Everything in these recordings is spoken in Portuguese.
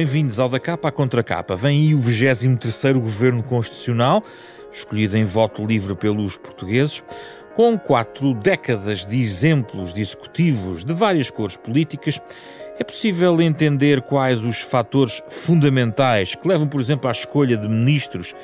Bem-vindos ao Da Capa à Contra Capa. Vem aí o 23º Governo Constitucional, escolhido em voto livre pelos portugueses, com quatro décadas de exemplos de executivos de várias cores políticas. É possível entender quais os fatores fundamentais que levam, por exemplo, à escolha de ministros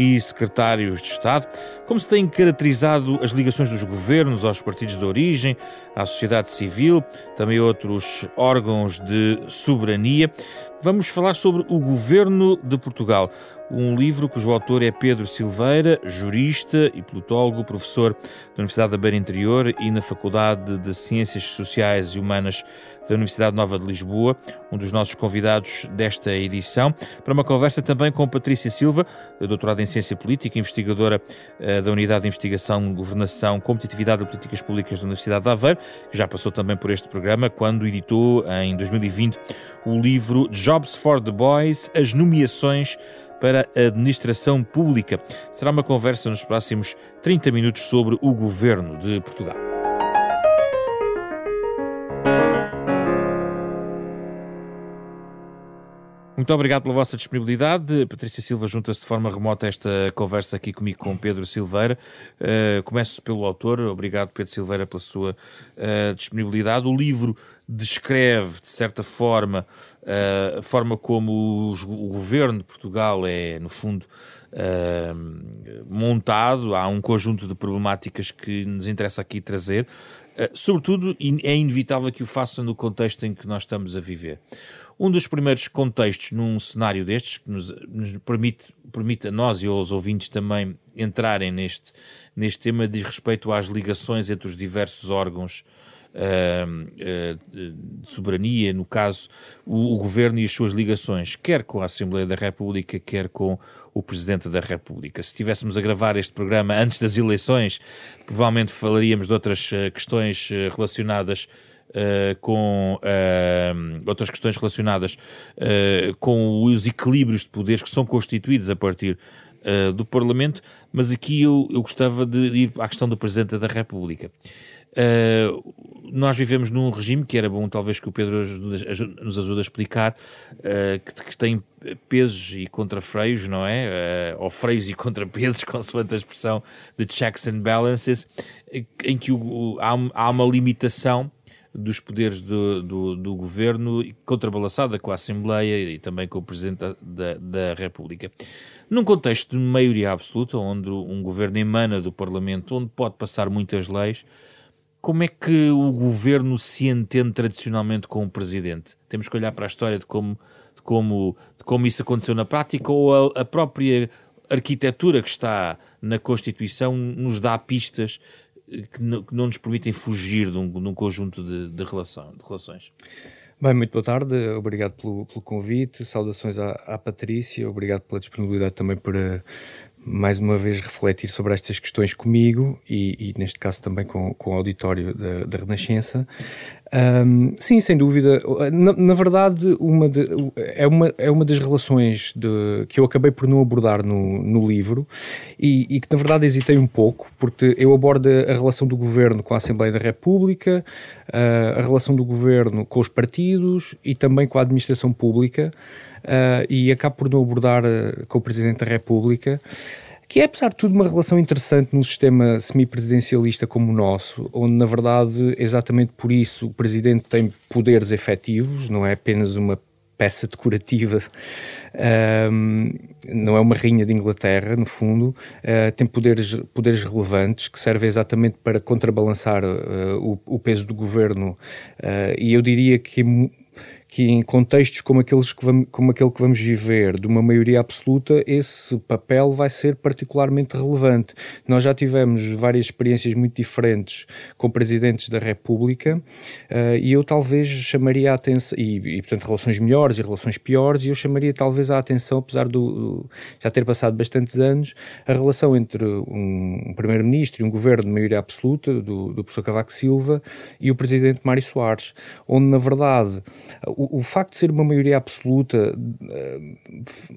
e secretários de Estado, como se têm caracterizado as ligações dos governos aos partidos de origem, à sociedade civil, também outros órgãos de soberania. Vamos falar sobre o governo de Portugal, um livro cujo autor é Pedro Silveira, jurista e politólogo, professor da Universidade da Beira Interior e na Faculdade de Ciências Sociais e Humanas da Universidade Nova de Lisboa, um dos nossos convidados desta edição, para uma conversa também com Patrícia Silva, doutorada em Ciência Política, investigadora uh, da Unidade de Investigação, Governação, Competitividade e Políticas Públicas da Universidade de Aveiro, que já passou também por este programa quando editou em 2020 o livro Jobs for the Boys, as nomeações para a administração pública. Será uma conversa nos próximos 30 minutos sobre o governo de Portugal. Muito obrigado pela vossa disponibilidade. Patrícia Silva junta-se de forma remota a esta conversa aqui comigo com Pedro Silveira. Uh, começo pelo autor. Obrigado, Pedro Silveira, pela sua uh, disponibilidade. O livro descreve, de certa forma, uh, a forma como o governo de Portugal é, no fundo, montado. Há um conjunto de problemáticas que nos interessa aqui trazer. sobretudo, é inevitável que o faça no contexto em que nós estamos a viver. Um dos primeiros contextos num cenário destes, que nos, nos permite, permite a nós e aos ouvintes também entrarem neste, neste tema, diz respeito às ligações entre os diversos órgãos uh, uh, de soberania, no caso, o, o, governo e as suas ligações, quer com a Assembleia da República, quer com o Presidente da República. Se estivéssemos a gravar este programa antes das eleições, provavelmente falaríamos de outras uh, questões relacionadas Uh, com uh, outras questões relacionadas uh, com os equilíbrios de poderes que são constituídos a partir do Parlamento, mas aqui eu, eu gostava de ir à questão do Presidente da República. nós vivemos num regime que era bom, talvez, que o Pedro nos ajude a explicar, que, que, tem pesos e contrafreios, não é? ou freios e contrapesos, consoante a expressão de checks and balances, em que o, há, há uma limitação dos poderes do, do, do, governo, contrabalançada com a Assembleia e também com o Presidente da, da, República. Num contexto de maioria absoluta, onde um governo emana do Parlamento, onde pode passar muitas leis, como é que o governo se entende tradicionalmente com o Presidente? Temos que olhar para a história de como, de como, de como isso aconteceu na prática ou a, a própria arquitetura que está na Constituição nos dá pistas que não, que não nos permitem fugir de um, de um conjunto de, de, relação, de relações. Bem, muito boa tarde, obrigado pelo, pelo convite, saudações à, à, Patrícia, obrigado pela disponibilidade também para mais uma vez refletir sobre estas questões comigo e, e neste caso também com, com o auditório da, da Renascença. Um, sim, sem dúvida. Na, na verdade, uma de, é, uma, é uma das relações de, que eu acabei por não abordar no, no livro e, e, que, na verdade, hesitei um pouco, porque eu abordo a relação do governo com a Assembleia da República, uh, a relação do governo com os partidos e também com a administração pública, uh, e acabo por não abordar uh, com o Presidente da República que é, apesar de tudo, uma relação interessante num sistema semipresidencialista como o nosso, onde, na verdade, exatamente por isso o presidente tem poderes efetivos, não é apenas uma peça decorativa, um, não é uma rainha de Inglaterra, no fundo, uh, tem poderes, poderes relevantes que servem exatamente para contrabalançar uh, o, o, peso do governo, uh, e eu diria que que em contextos como, aqueles que vamos, como aquele que vamos viver, de uma maioria absoluta, esse papel vai ser particularmente relevante. Nós já tivemos várias experiências muito diferentes com presidentes da República uh, e eu talvez chamaria a atenção, e, e, portanto relações melhores e relações piores, e eu chamaria talvez a atenção, apesar do já ter passado bastantes anos, a relação entre um primeiro-ministro e um governo de maioria absoluta, do, do professor Cavaco Silva, e o presidente Mário Soares, onde na verdade o, facto de ser uma maioria absoluta uh,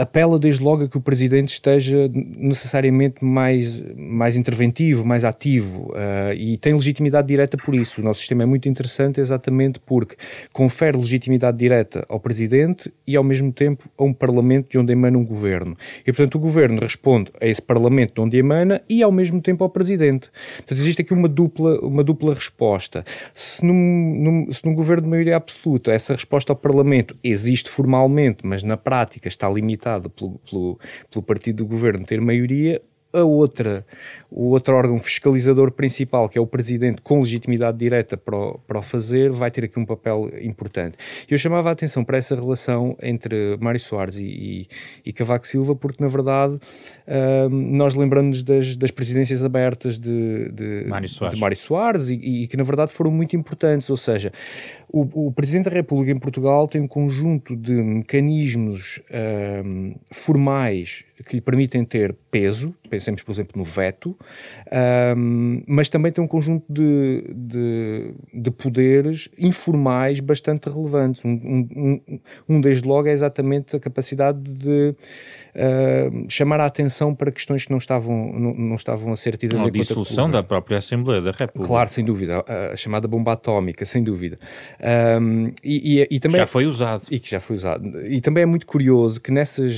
apela desde logo a que o presidente esteja necessariamente mais, mais interventivo, mais ativo uh, e tem legitimidade direta por isso. O nosso sistema é muito interessante exatamente porque confere legitimidade direta ao presidente e ao mesmo tempo a um parlamento de onde emana um governo. E portanto o governo responde a esse parlamento de onde emana e ao mesmo tempo ao presidente. Portanto existe aqui uma dupla, uma dupla resposta. Se num, num, se num governo de maioria absoluta essa resposta ao parlamento existe formalmente, mas na prática está limitada pelo, pelo, pelo partido do governo ter maioria, a outra, o outro órgão fiscalizador principal, que é o Presidente, com legitimidade direta para o, para o fazer, vai ter aqui um papel importante. Eu chamava a atenção para essa relação entre Mário Soares e, e, e Cavaco Silva, porque, na verdade, uh, nós lembramos das, das presidências abertas de, de Mário Soares, de Mário Soares e, e, que, na verdade, foram muito importantes. Ou seja, o, o Presidente da República em Portugal tem um conjunto de mecanismos uh, formais que lhe permitem ter peso, pensemos, por exemplo, no veto, um, mas também tem um conjunto de, de, de poderes informais bastante relevantes. Um, um, um, desde logo, é exatamente a capacidade de uh, chamar a atenção para questões que não estavam, não, não estavam a ser tidas em conta. A dissolução da própria Assembleia da República. Claro, sem dúvida. A, chamada bomba atómica, sem dúvida. Um, e, e, e, também, já foi usado. E que já foi usado. E também é muito curioso que nessas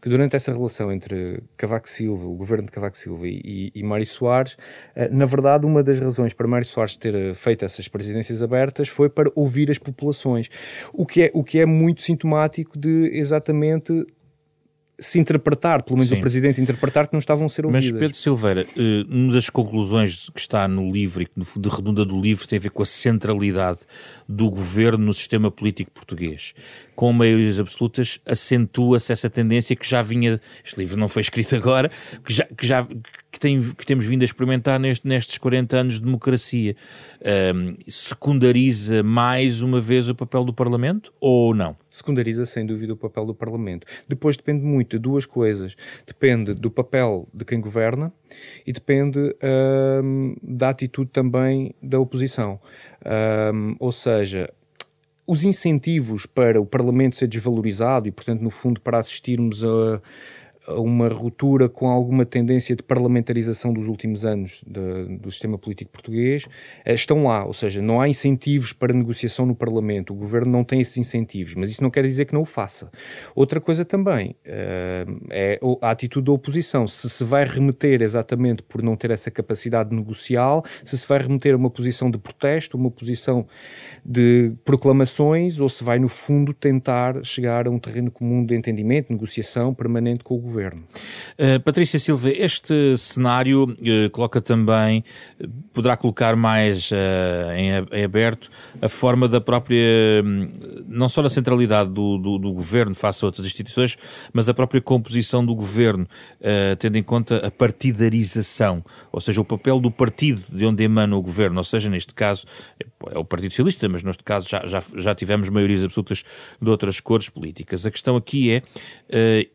que durante essa relação entre Cavaco Silva, o governo de Cavaco Silva e, e Mário Soares, uh, na verdade, uma das razões para Mário Soares ter feito essas presidências abertas foi para ouvir as populações. O que é, o que é muito sintomático de exatamente se interpretar, pelo menos Sim. o Presidente interpretar, que não estavam a ser ouvidas. Mas Pedro Silveira, eh, uma das conclusões que está no livro e que de redunda do livro tem a ver com a centralidade do governo no sistema político português. Com maiorias absolutas acentua-se essa tendência que já vinha, este livro não foi escrito agora, que já, que já que, tem, que temos vindo a experimentar neste, nestes 40 anos de democracia. Um, secundariza mais uma vez o papel do Parlamento ou não? Secundariza sem dúvida o papel do Parlamento. Depois depende muito de duas coisas. Depende do papel de quem governa e depende um, da atitude também da oposição. Um, ou seja, os incentivos para o Parlamento ser desvalorizado e, portanto, no fundo, para assistirmos a uma ruptura com alguma tendência de parlamentarização dos últimos anos de, do sistema político português, eh, estão lá, ou seja, não há incentivos para negociação no Parlamento, o Governo não tem esses incentivos, mas isso não quer dizer que não o faça. Outra coisa também uh, é a atitude da oposição, se se vai remeter exatamente por não ter essa capacidade negocial, se se vai remeter a uma posição de protesto, uma posição de proclamações, ou se vai no fundo tentar chegar a um terreno comum de entendimento, negociação permanente com o Governo governo. Uh, Patrícia Silva, este cenário uh, coloca também, uh, poderá colocar mais em, em, aberto a forma da própria, um, não só da centralidade do, do, do, governo face a outras instituições, mas a própria composição do governo, tendo em conta a partidarização, ou seja, o papel do partido de onde emana o governo, ou seja, neste caso é o Partido Socialista, mas neste caso já, já, já tivemos maiorias absolutas de outras cores políticas. A questão aqui é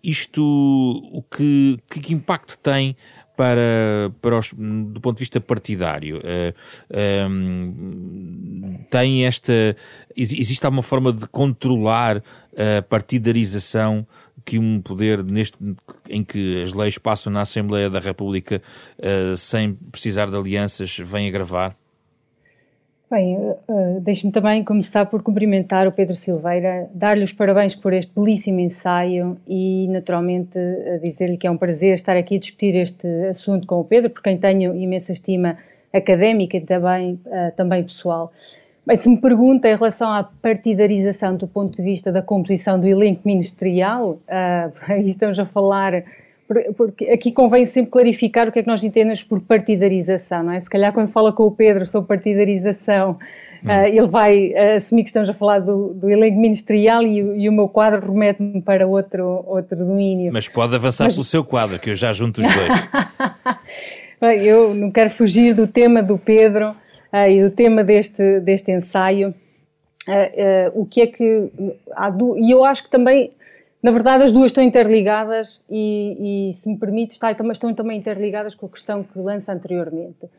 isto o que, que impacto tem para, para os, do ponto de vista partidário? Uh, eh, um, ehm, tem esta. Existe alguma forma de controlar a partidarização que um poder neste, em que as leis passam na Assembleia da República uh, sem precisar de alianças vem agravar? Bem, uh, deixe-me também começar por cumprimentar o Pedro Silveira, dar-lhe os parabéns por este belíssimo ensaio e, naturalmente, dizer-lhe que é um prazer estar aqui a discutir este assunto com o Pedro, por quem tenho imensa estima académica e também, uh, também pessoal. Bem, se me pergunta em relação à partidarização do ponto de vista da composição do elenco ministerial, uh, aí estamos a falar porque aqui convém sempre clarificar o que é que nós entendemos por partidarização, não é? Se calhar quando fala com o Pedro sobre partidarização, Uh, ele vai uh, assumir que estamos a falar do, do elenco ministerial e, e, o meu quadro remete-me para outro, outro domínio. Mas pode avançar Mas... pelo seu quadro, que eu já junto os dois. eu não quero fugir do tema do Pedro uh, e do tema deste, deste ensaio. o que é que. E eu acho que também na verdade, as duas estão interligadas e, e se me permite, está, estão também interligadas com a questão que lança anteriormente,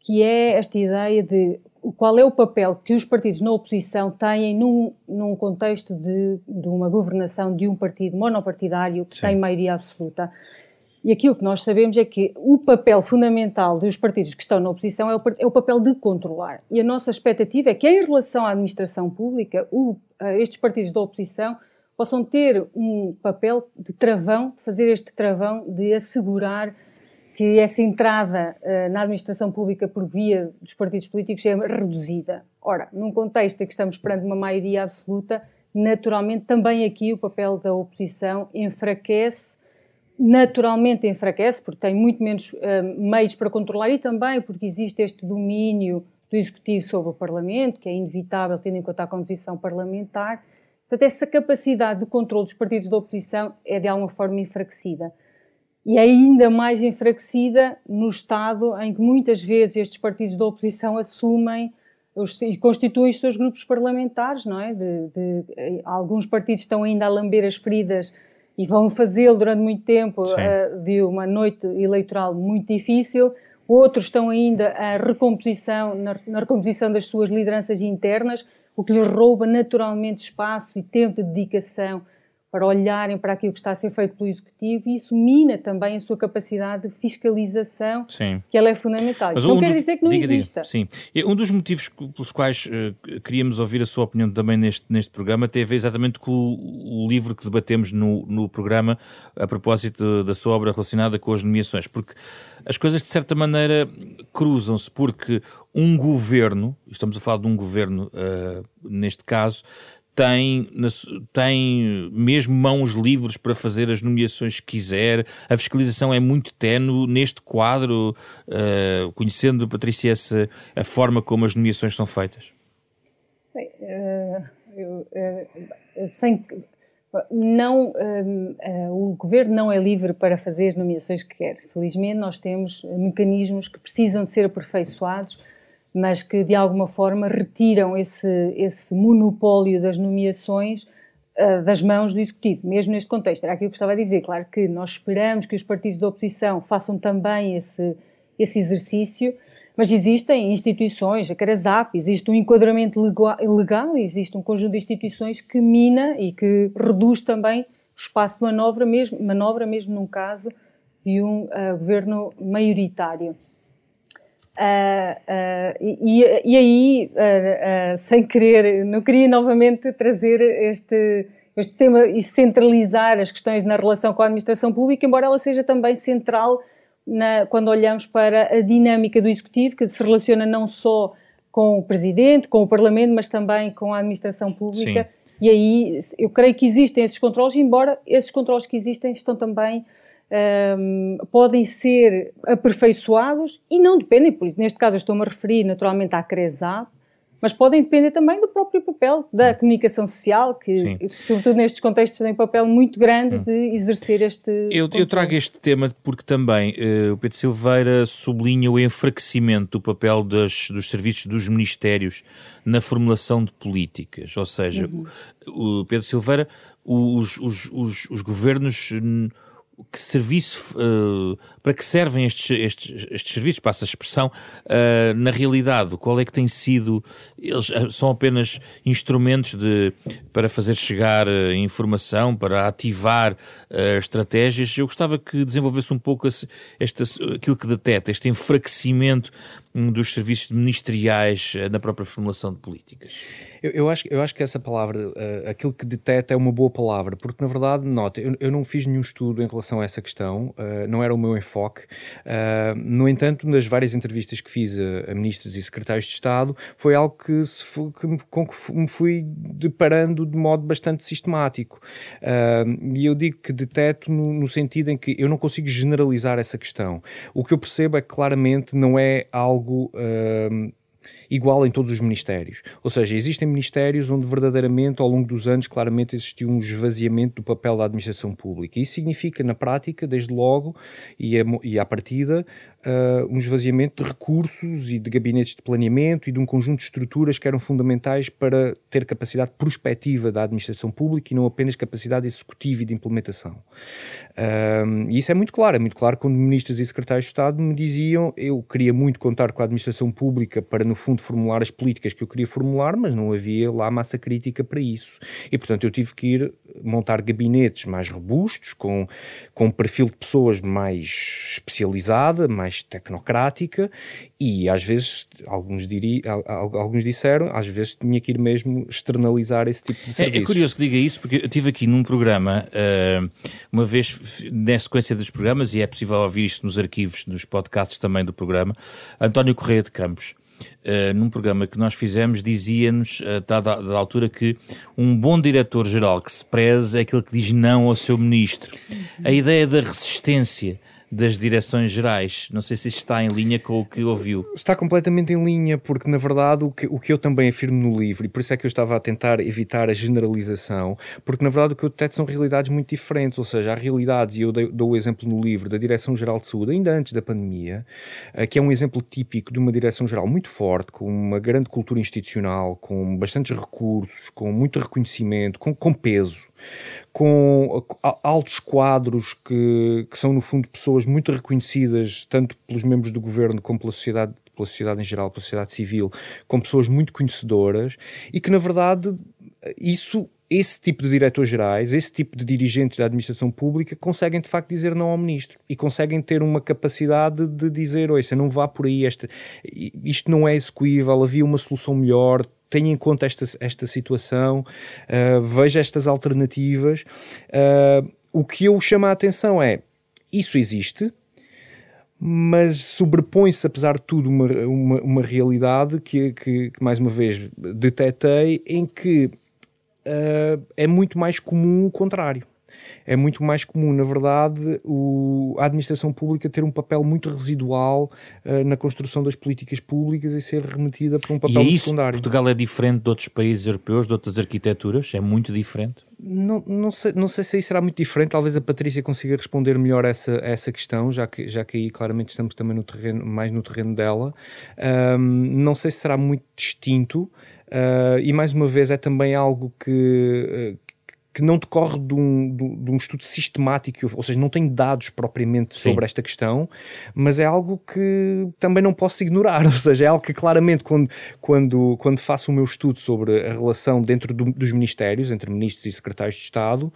que é esta ideia de qual é o papel que os partidos na oposição têm num, num contexto de, de uma governação de um partido monopartidário que Sim. tem maioria absoluta. E aquilo que nós sabemos é que o papel fundamental dos partidos que estão na oposição é o, é o papel de controlar. E a nossa expectativa é que, em relação à administração pública, o, estes partidos da oposição possam ter um papel de travão, fazer este travão de assegurar que essa entrada uh, na administração pública por via dos partidos políticos é reduzida. Ora, num contexto em que estamos perante uma maioria absoluta, naturalmente também aqui o papel da oposição enfraquece, naturalmente enfraquece, porque tem muito menos uh, meios para controlar e também porque existe este domínio do Executivo sobre o Parlamento, que é inevitável tendo em conta a composição parlamentar. Portanto, essa capacidade de controle dos partidos da oposição é de alguma forma enfraquecida e é ainda mais enfraquecida no Estado em que muitas vezes estes partidos da oposição assumem os, e constituem os seus grupos parlamentares, não é? De, de, alguns partidos estão ainda a lamber as feridas e vão fazê-lo durante muito tempo uh, de uma noite eleitoral muito difícil. Outros estão ainda a recomposição, na, na recomposição das suas lideranças internas, o que lhes rouba naturalmente espaço e tempo de dedicação para olharem para aquilo que está a ser feito pelo Executivo e isso mina também a sua capacidade de fiscalização, sim. que ela é fundamental. Mas não um quer dizer que não diga, exista. Diga, sim. Um dos motivos pelos quais uh, queríamos ouvir a sua opinião também neste, neste programa tem a ver exatamente com o, o livro que debatemos no, no programa a propósito da sua obra relacionada com as nomeações, porque as coisas de certa maneira cruzam-se, porque um governo, estamos a falar de um governo uh, neste caso, tem, tem mesmo mãos livres para fazer as nomeações que quiser. A fiscalização é muito tenue neste quadro, uh, conhecendo, Patrícia, essa, a forma como as nomeações são feitas. Bem, uh, eu, uh, sem, não, o governo não é livre para fazer as nomeações que quer. Felizmente, nós temos mecanismos que precisam de ser aperfeiçoados mas que de alguma forma retiram esse, esse monopólio das nomeações uh, das mãos do Executivo, mesmo neste contexto. Era aquilo que eu estava a dizer. Claro que nós esperamos que os partidos da oposição façam também esse, esse exercício, mas existem instituições, a Carasap, existe um enquadramento legal, existe um conjunto de instituições que mina e que reduz também o espaço de manobra, mesmo, manobra mesmo num caso de um uh, governo maioritário. Uh, uh, e, e, aí, uh, sem querer, não queria novamente trazer este, este tema e centralizar as questões na relação com a administração pública, embora ela seja também central na, quando olhamos para a dinâmica do executivo, que se relaciona não só com o presidente, com o parlamento, mas também com a administração pública. Sim. E aí eu creio que existem esses controles, embora esses controles que existem estão também um, podem ser aperfeiçoados e não dependem, por isso, neste caso estou-me a referir naturalmente à CRESAP, mas podem depender também do próprio papel da hum. comunicação social, que, Sim. sobretudo nestes contextos, tem um papel muito grande hum. de exercer este. Eu, eu, trago este tema porque também uh, o Pedro Silveira sublinha o enfraquecimento do papel das, dos serviços dos ministérios na formulação de políticas. Ou seja, uhum. o Pedro Silveira, os, os, os, os governos que serviço, uh, para que servem estes, estes, estes serviços, passa a expressão, uh, na realidade, qual é que tem sido, eles eh, são apenas instrumentos de, para fazer chegar uh, informação, para ativar estratégias. Eu gostava que desenvolvesse um pouco esse, este, aquilo que deteta, este enfraquecimento um, dos serviços ministeriais na própria formulação de políticas. Eu, eu, acho, eu acho que essa palavra, uh, aquilo que deteta, é uma boa palavra, porque na verdade, nota, eu, eu não fiz nenhum estudo em relação a essa questão, uh, não era o meu enfoque. Uh, no entanto, nas várias entrevistas que fiz a, a, ministros e secretários de Estado, foi algo que, que me, com que me fui deparando de modo bastante sistemático. e eu digo que deteto no, no sentido em que eu não consigo generalizar essa questão. O que eu percebo é que claramente não é algo igual em todos os ministérios. Ou seja, existem ministérios onde verdadeiramente, ao longo dos anos, claramente existiu um esvaziamento do papel da administração pública. Isso significa, na prática, desde logo, e, a, e à partida, uh, um esvaziamento de recursos e de gabinetes de planeamento e de um conjunto de estruturas que eram fundamentais para ter capacidade prospectiva da administração pública e não apenas capacidade executiva e de implementação. E isso é muito claro, é muito claro quando ministros e secretários de Estado me diziam eu queria muito contar com a administração pública para, no fundo, formular as políticas que eu queria formular, mas não havia lá massa crítica para isso. E, portanto, eu tive que ir montar gabinetes mais robustos, com, com um perfil de pessoas mais especializada, mais mais tecnocrática e às vezes, alguns, diri, alguns disseram, às vezes tinha que ir mesmo externalizar esse tipo de serviço. É, é curioso que diga isso, porque eu estive aqui num programa, uh, uma vez na sequência dos programas, e é possível ouvir isto nos arquivos, nos podcasts também do programa, António Correia de Campos, Uh, num programa que nós fizemos, dizia-nos, uh, da, da, altura, que um bom diretor-geral que se preze é aquele que diz não ao seu ministro. A ideia da resistência, das direções gerais. Não sei se isto está em linha com o que ouviu. Está completamente em linha, porque na verdade o que, o que eu também afirmo no livro, e por isso é que eu estava a tentar evitar a generalização, porque na verdade o que eu deteto são realidades muito diferentes, ou seja, há realidades, e eu dou o exemplo no livro da Direção-Geral de Saúde, ainda antes da pandemia, eh, que é um exemplo típico de uma direção-geral muito forte, com uma grande cultura institucional, com bastantes recursos, com muito reconhecimento, com, com peso com altos quadros que, que são, no fundo, pessoas muito reconhecidas, tanto pelos membros do governo como pela sociedade, pela sociedade em geral, pela sociedade civil, com pessoas muito conhecedoras e que, na verdade, isso esse tipo de diretores gerais, esse tipo de dirigentes da administração pública conseguem de facto dizer não ao ministro e conseguem ter uma capacidade de dizer, oi, não vá por aí, esta, isto não é execuível, havia uma solução melhor, tenha em conta esta, esta situação, uh, veja estas alternativas. Uh, o que eu chamo a atenção é, isso existe, mas sobrepõe-se, apesar de tudo, uma, uma, uma realidade que, que, que, mais uma vez, detetei, em que uh, é muito mais comum o contrário é muito mais comum, na verdade, o, a administração pública ter um papel muito residual uh, na construção das políticas públicas e ser remetida para um papel e é isso, secundário. Portugal é diferente de outros países europeus, de outras arquiteturas? É muito diferente? Não, não, sei, não sei se aí será muito diferente, talvez a Patrícia consiga responder melhor essa, essa questão, já que, já que aí claramente estamos também no terreno, mais no terreno dela. Um, não sei se será muito distinto, uh, e mais uma vez é também algo que, que não decorre de um, de um, estudo sistemático, ou seja, não tem dados propriamente Sim. sobre esta questão, mas é algo que também não posso ignorar, ou seja, é algo que claramente quando, quando, quando faço o meu estudo sobre a relação dentro do, dos ministérios, entre ministros e secretários de Estado,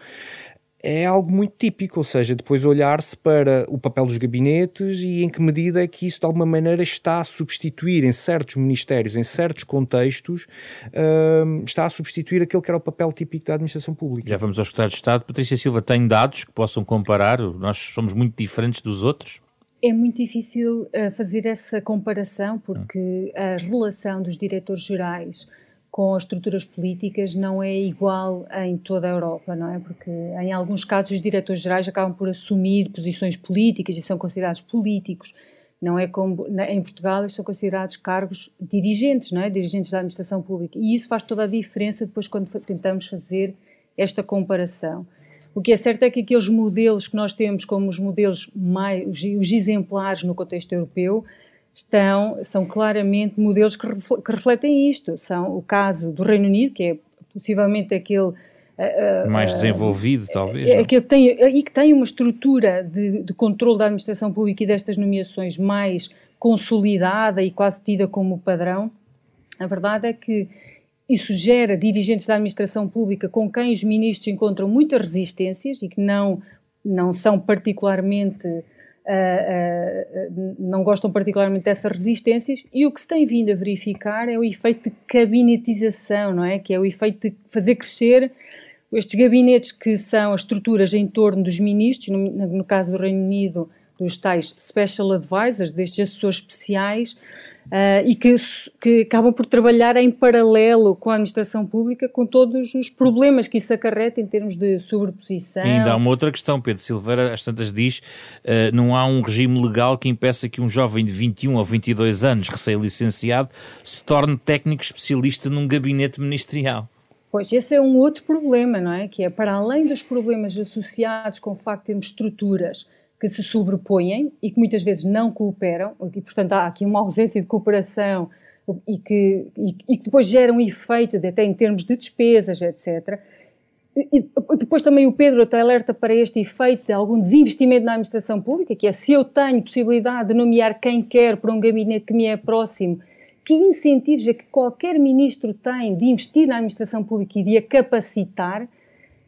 é algo muito típico, ou seja, depois olhar-se para o papel dos gabinetes e em que medida é que isso de alguma maneira está a substituir em certos ministérios, em certos contextos, uh, está a substituir aquele que era o papel típico da administração pública. Já vamos ao Estado de Estado. Patrícia Silva, tem dados que possam comparar? Nós somos muito diferentes dos outros? É muito difícil uh, fazer essa comparação porque a relação dos diretores gerais com as estruturas políticas não é igual em toda a Europa, não é? Porque em alguns casos os diretores gerais acabam por assumir posições políticas e são considerados políticos. Não é como em Portugal eles são considerados cargos dirigentes, não é? Dirigentes da administração pública. E isso faz toda a diferença depois quando tentamos fazer esta comparação. O que é certo é que aqueles modelos que nós temos como os modelos mais os exemplares no contexto europeu estão, são claramente modelos que, refletem isto. São o caso do Reino Unido, que é possivelmente aquele Uh, mais desenvolvido, uh, talvez. É, que tem, e que tem uma estrutura de, de controle da administração pública e destas nomeações mais consolidada e quase tida como padrão. A verdade é que isso gera dirigentes da administração pública com quem os ministros encontram muitas resistências e que não, não são particularmente uh, não gostam particularmente dessas resistências e o que se tem vindo a verificar é o efeito de cabinetização, não é? Que é o efeito de fazer crescer estes gabinetes que são as estruturas em torno dos ministros, no, no caso do Reino Unido, dos tais special advisors, destes assessores especiais, Uh, e que, que, acabam por trabalhar em paralelo com a administração pública, com todos os problemas que isso acarreta em termos de sobreposição. E ainda há uma outra questão, Pedro Silveira, às tantas diz, uh, não há um regime legal que impeça que um jovem de 21 ou 22 anos, recém-licenciado, se torne técnico especialista num gabinete ministerial. Pois, esse é um outro problema, não é? Que é, para além dos problemas associados com o facto de termos estruturas que se sobrepõem e que muitas vezes não cooperam, e portanto há aqui uma ausência de cooperação e que, e, e que depois gera um efeito de, até em termos de despesas, etc. E depois também o Pedro até alerta para este efeito de algum desinvestimento na administração pública, que é se eu tenho possibilidade de nomear quem quer para um gabinete que me é próximo, que incentivos é que qualquer ministro tem de investir na administração pública e de a capacitar,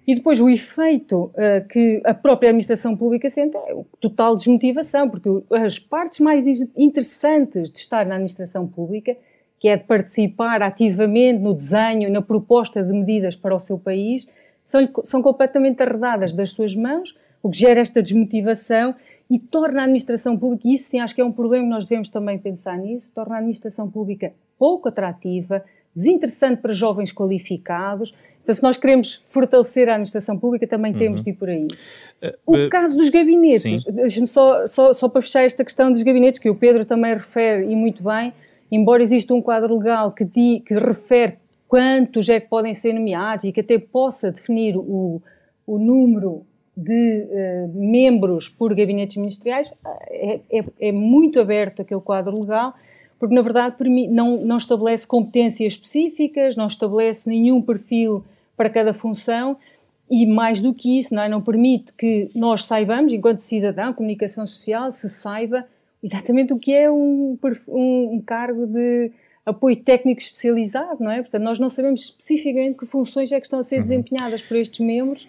e depois o efeito uh, que a própria administração pública sente é total desmotivação, porque as partes mais interessantes de estar na administração pública, que é de participar ativamente no desenho, na proposta de medidas para o seu país, são, são completamente arredadas das suas mãos, o que gera esta desmotivação e torna a administração pública, e isso sim acho que é um problema, nós devemos também pensar nisso, torna a administração pública pouco atrativa, desinteressante para jovens qualificados, então, se nós queremos fortalecer a administração pública, também uhum. temos de ir por aí. Uh, o uh, caso dos gabinetes, deixe-me só, só, só para fechar esta questão dos gabinetes, que o Pedro também refere, e muito bem, embora exista um quadro legal que, di, que refere quantos é que podem ser nomeados e que até possa definir o, o número de uh, membros por gabinetes ministeriais, é, é, é, muito aberto aquele quadro legal, porque na verdade não, não estabelece competências específicas, não estabelece nenhum perfil para cada função e mais do que isso, não, é? não permite que nós saibamos, enquanto cidadão, comunicação social, se saiba exatamente o que é um, um, um cargo de apoio técnico especializado, não é? Portanto, nós não sabemos especificamente que funções é que estão a ser uhum. desempenhadas por estes membros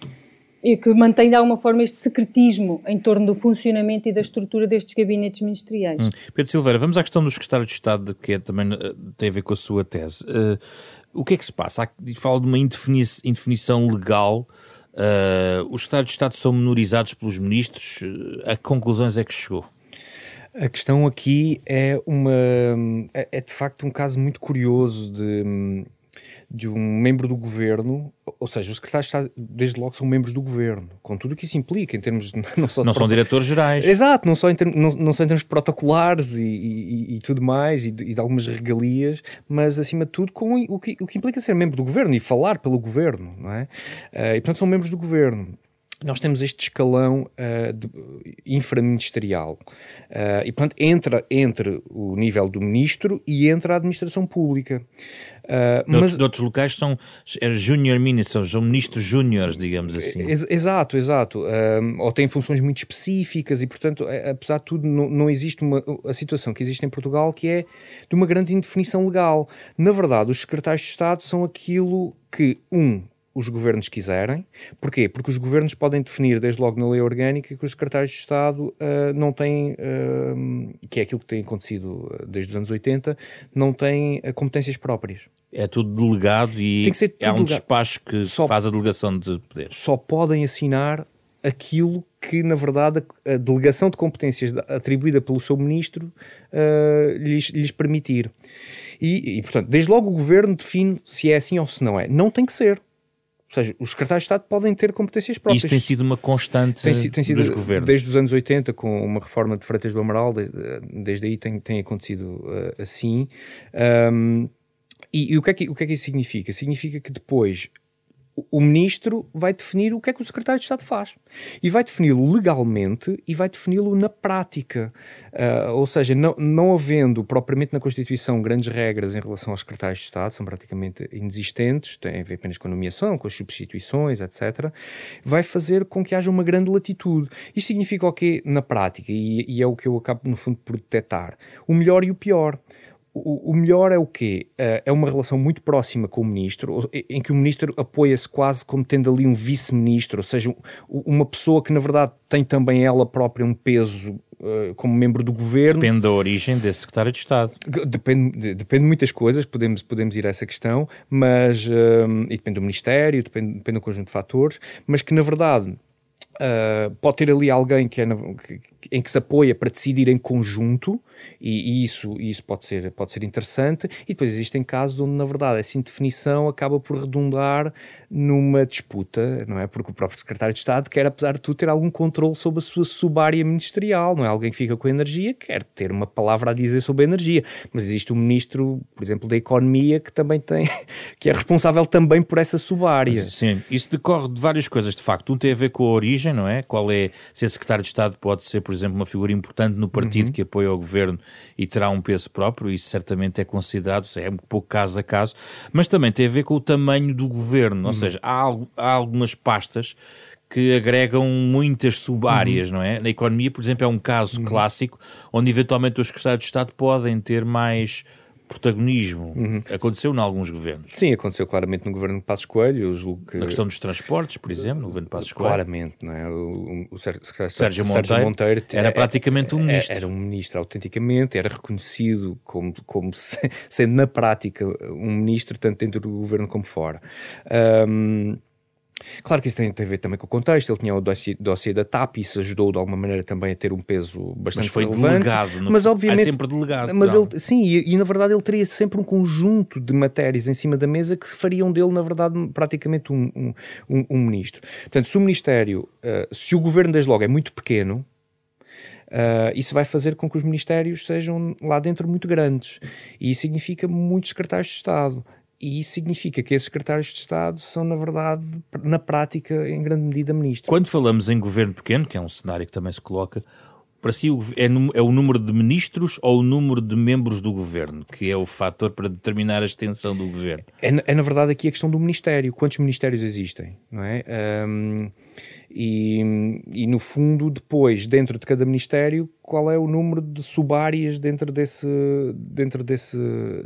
e que mantém de alguma forma este secretismo em torno do funcionamento e da estrutura destes gabinetes ministeriais. Hum. Pedro Silveira, vamos à questão do secretário de Estado, que é, também uh, tem a ver com a sua tese. Uh, o que é que se passa? Fala de uma indefinição legal. Uh, os secretários de Estado são menorizados pelos ministros. A que conclusões é que chegou? A questão aqui é uma é, é de facto um caso muito curioso de de um membro do governo, ou seja, os secretários de Estado, desde logo, são membros do governo, com tudo o que isso implica, em termos. Não, só não são diretores gerais. Exato, não só em, termos, não, não só em termos protocolares e, e, e tudo mais, e de, e de, algumas regalias, mas acima de tudo com o que, o que implica ser membro do governo e falar pelo governo, não é? Uh, e portanto são membros do governo nós temos este escalão uh, de, infraministerial. Uh, e, portanto, entra entre o nível do ministro e entra a administração pública. Uh, mas de outros locais são é junior ministers, são ministros júniores, digamos assim. Ex exato, exato. ou têm funções muito específicas e, portanto, apesar de tudo, não, não existe uma, a situação que existe em Portugal que é de uma grande indefinição legal. Na verdade, os secretários de Estado são aquilo que, um, os governos quiserem. Porquê? Porque os governos podem definir, desde logo na lei orgânica, que os secretários de Estado uh, não têm, uh, que é aquilo que tem acontecido ah, desde os anos 80, não têm uh, competências próprias. É tudo delegado e tudo é um delegado. despacho que só, faz a delegação de poderes. Só podem assinar aquilo que, na verdade, a, delegação de competências atribuída pelo seu ministro lhes, lhes permitir. E, e, portanto, desde logo o governo define se é assim ou se não é. Não tem que ser. Ou seja, os secretários de Estado podem ter competências próprias. Isso tem sido uma constante tem, tem sido, dos governos. Desde os anos 80, com uma reforma de Freitas do Amaral, desde aí tem, tem acontecido uh, assim. Um, e, e o, que é que, o que é que isso significa? Significa que depois o ministro vai definir o que é que o secretário de Estado faz. E vai defini-lo legalmente e vai defini-lo na prática. Uh, ou seja, não, não havendo propriamente na Constituição grandes regras em relação aos secretários de Estado, são praticamente inexistentes, tem a ver apenas com a nomeação, com as substituições, etc., vai fazer com que haja uma grande latitude. Isto significa o quê na prática? E, e é o que eu acabo, no fundo, por detectar. O melhor e o pior o, melhor é o quê? Uh, é uma relação muito próxima com o ministro, em que o ministro apoia-se quase como tendo ali um vice-ministro, ou seja, uma pessoa que na verdade tem também ela própria um peso uh, como membro do governo. Depende da origem desse secretário de Estado. Depende, depende de muitas coisas, podemos, podemos ir a essa questão, mas, uh, e depende do ministério, depende, depende de um conjunto de fatores, mas que na verdade Uh, pode ter ali alguém que é, que, em que se apoia para decidir em conjunto, e, e, isso, isso pode, ser, pode ser interessante, e depois existem casos onde, na verdade, essa indefinição acaba por redundar numa disputa, não é? Porque o próprio secretário de Estado quer, apesar de tudo, ter algum controle sobre a sua subárea ministerial, não é? Alguém que fica com a energia quer ter uma palavra a dizer sobre a energia, mas existe um ministro, por exemplo, da Economia que também tem, que é responsável também por essa subárea. Sim, isso decorre de várias coisas, de facto. Um tem a ver com a origem, não é? Qual é, se a secretário de Estado pode ser, por exemplo, uma figura importante no partido uhum. que apoia o governo e terá um peso próprio, isso certamente é considerado, é um pouco caso a caso, mas também tem a ver com o tamanho do governo, ou seja, há, há algumas pastas que agregam muitas subáreas, uhum. não é? Na economia, por exemplo, é um caso uhum. clássico onde eventualmente os secretários de Estado podem ter mais protagonismo. Uhum. Aconteceu em alguns governos. Sim, aconteceu claramente no governo de Passos Coelho. Que... Na questão dos transportes, por exemplo, no governo de Passos Coelho. Claramente, não é? O, o, o Sérgio, Sérgio, Monteiro, Sérgio Monteiro era é, praticamente um ministro. Era um ministro autenticamente, era reconhecido como, como sendo na prática um ministro, tanto dentro do governo como fora. Um, Claro que isso tem, tem, a ver também com o contexto, ele tinha o dossiê, dossiê da TAP, isso ajudou de alguma maneira também a ter um peso bastante mas foi relevante. delegado, no mas obviamente, é sempre delegado. Mas ele, sim, e, e, na verdade ele teria sempre um conjunto de matérias em cima da mesa que fariam dele, na verdade, praticamente um, um, um, um ministro. Portanto, se o Ministério, uh, se o governo desde logo é muito pequeno, Uh, isso vai fazer com que os ministérios sejam lá dentro muito grandes. E isso significa muitos secretários de Estado. E isso significa que esses secretários de Estado são, na verdade, na prática, em grande medida, ministros. Quando falamos em governo pequeno, que é um cenário que também se coloca, para si é, é o número de ministros ou o número de membros do governo que é o fator para determinar a extensão do governo? É, é na verdade, aqui a questão do ministério. Quantos ministérios existem? Não é? Um, e, e, no fundo, depois, dentro de cada ministério, qual é o número de subáreas dentro desse, dentro desse,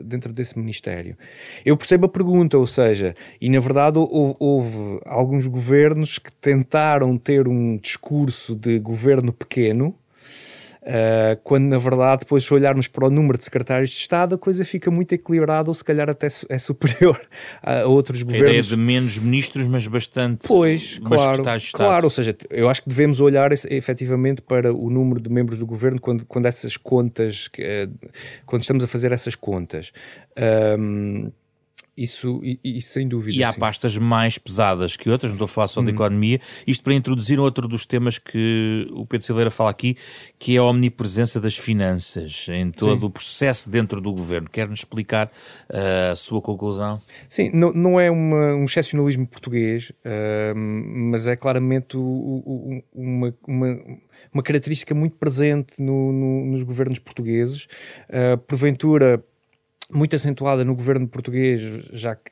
dentro desse ministério? Eu percebo a pergunta, ou seja, e na verdade houve, houve alguns governos que tentaram ter um discurso de governo pequeno, Uh, quando na verdade, depois se olharmos para o número de secretários de Estado, a coisa fica muito equilibrada ou se calhar até é superior a outros governos. A ideia de menos ministros, mas bastante pois, claro, claro, ou seja, eu acho que devemos olhar efetivamente para o número de membros do governo quando, quando essas contas, quando estamos a fazer essas contas. Um, isso, isso sem dúvida. E há sim. pastas mais pesadas que outras, não estou a falar só hum. de economia, isto para introduzir outro dos temas que o Pedro Silveira fala aqui, que é a omnipresença das finanças em todo sim. o processo dentro do governo. Quer-nos explicar uh, a sua conclusão? Sim, não, não é uma, um excepcionalismo português, uh, mas é claramente o, o, uma, uma, uma, característica muito presente no, no, nos governos portugueses. Uh, porventura muito acentuada no governo português, já que